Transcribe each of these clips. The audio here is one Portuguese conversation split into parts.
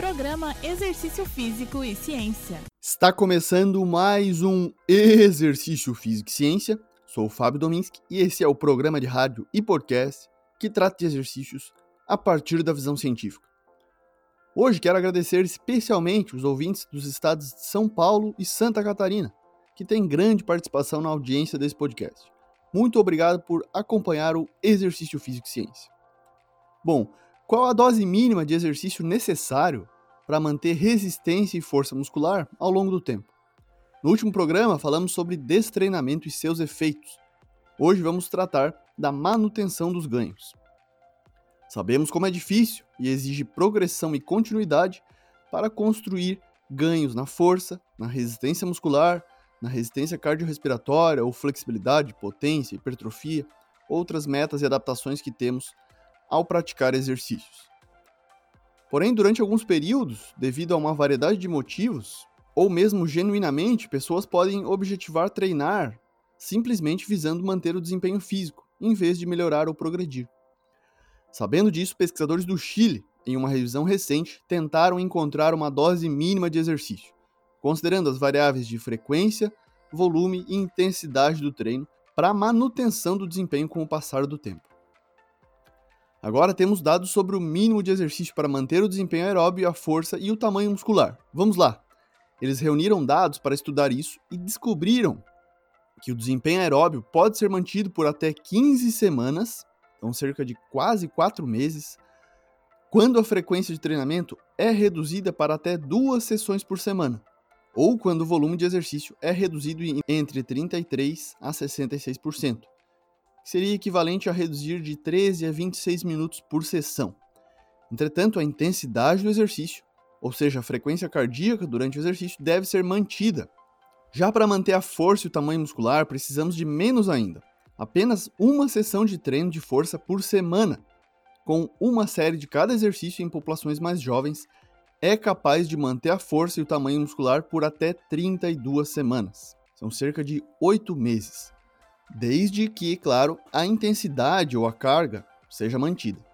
Programa Exercício Físico e Ciência. Está começando mais um Exercício Físico e Ciência. Sou o Fábio Dominski e esse é o programa de rádio e podcast que trata de exercícios a partir da visão científica. Hoje quero agradecer especialmente os ouvintes dos estados de São Paulo e Santa Catarina, que têm grande participação na audiência desse podcast. Muito obrigado por acompanhar o Exercício Físico e Ciência. Bom, qual a dose mínima de exercício necessário para manter resistência e força muscular ao longo do tempo? No último programa falamos sobre destreinamento e seus efeitos. Hoje vamos tratar da manutenção dos ganhos. Sabemos como é difícil e exige progressão e continuidade para construir ganhos na força, na resistência muscular, na resistência cardiorrespiratória ou flexibilidade, potência, hipertrofia, outras metas e adaptações que temos ao praticar exercícios. Porém, durante alguns períodos, devido a uma variedade de motivos, ou mesmo genuinamente, pessoas podem objetivar treinar simplesmente visando manter o desempenho físico, em vez de melhorar ou progredir. Sabendo disso, pesquisadores do Chile, em uma revisão recente, tentaram encontrar uma dose mínima de exercício, considerando as variáveis de frequência, volume e intensidade do treino para manutenção do desempenho com o passar do tempo. Agora temos dados sobre o mínimo de exercício para manter o desempenho aeróbio, a força e o tamanho muscular. Vamos lá! Eles reuniram dados para estudar isso e descobriram que o desempenho aeróbio pode ser mantido por até 15 semanas, então cerca de quase 4 meses, quando a frequência de treinamento é reduzida para até duas sessões por semana, ou quando o volume de exercício é reduzido entre 33% a 66% seria equivalente a reduzir de 13 a 26 minutos por sessão. Entretanto, a intensidade do exercício, ou seja, a frequência cardíaca durante o exercício, deve ser mantida. Já para manter a força e o tamanho muscular, precisamos de menos ainda. Apenas uma sessão de treino de força por semana, com uma série de cada exercício em populações mais jovens, é capaz de manter a força e o tamanho muscular por até 32 semanas. São cerca de 8 meses desde que, claro, a intensidade ou a carga seja mantida.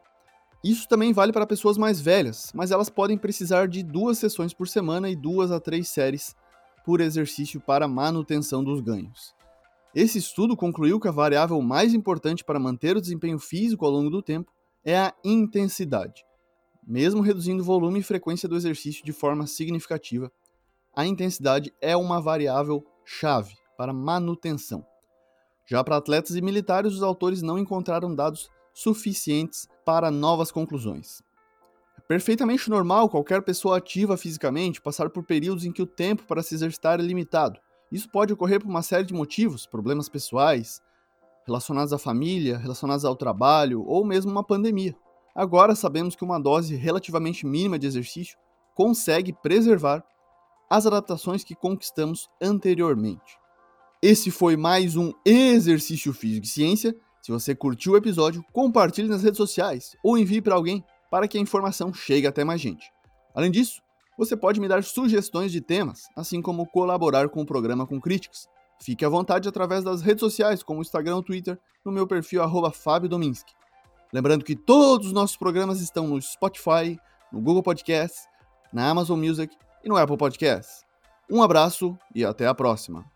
Isso também vale para pessoas mais velhas, mas elas podem precisar de duas sessões por semana e duas a três séries por exercício para manutenção dos ganhos. Esse estudo concluiu que a variável mais importante para manter o desempenho físico ao longo do tempo é a intensidade. Mesmo reduzindo o volume e frequência do exercício de forma significativa, a intensidade é uma variável chave para manutenção. Já para atletas e militares, os autores não encontraram dados suficientes para novas conclusões. É perfeitamente normal qualquer pessoa ativa fisicamente passar por períodos em que o tempo para se exercitar é limitado. Isso pode ocorrer por uma série de motivos, problemas pessoais, relacionados à família, relacionados ao trabalho ou mesmo uma pandemia. Agora sabemos que uma dose relativamente mínima de exercício consegue preservar as adaptações que conquistamos anteriormente. Esse foi mais um Exercício Físico e Ciência. Se você curtiu o episódio, compartilhe nas redes sociais ou envie para alguém para que a informação chegue até mais gente. Além disso, você pode me dar sugestões de temas, assim como colaborar com o programa com críticas. Fique à vontade através das redes sociais, como Instagram ou Twitter, no meu perfil Fábio Dominski. Lembrando que todos os nossos programas estão no Spotify, no Google Podcasts, na Amazon Music e no Apple Podcasts. Um abraço e até a próxima!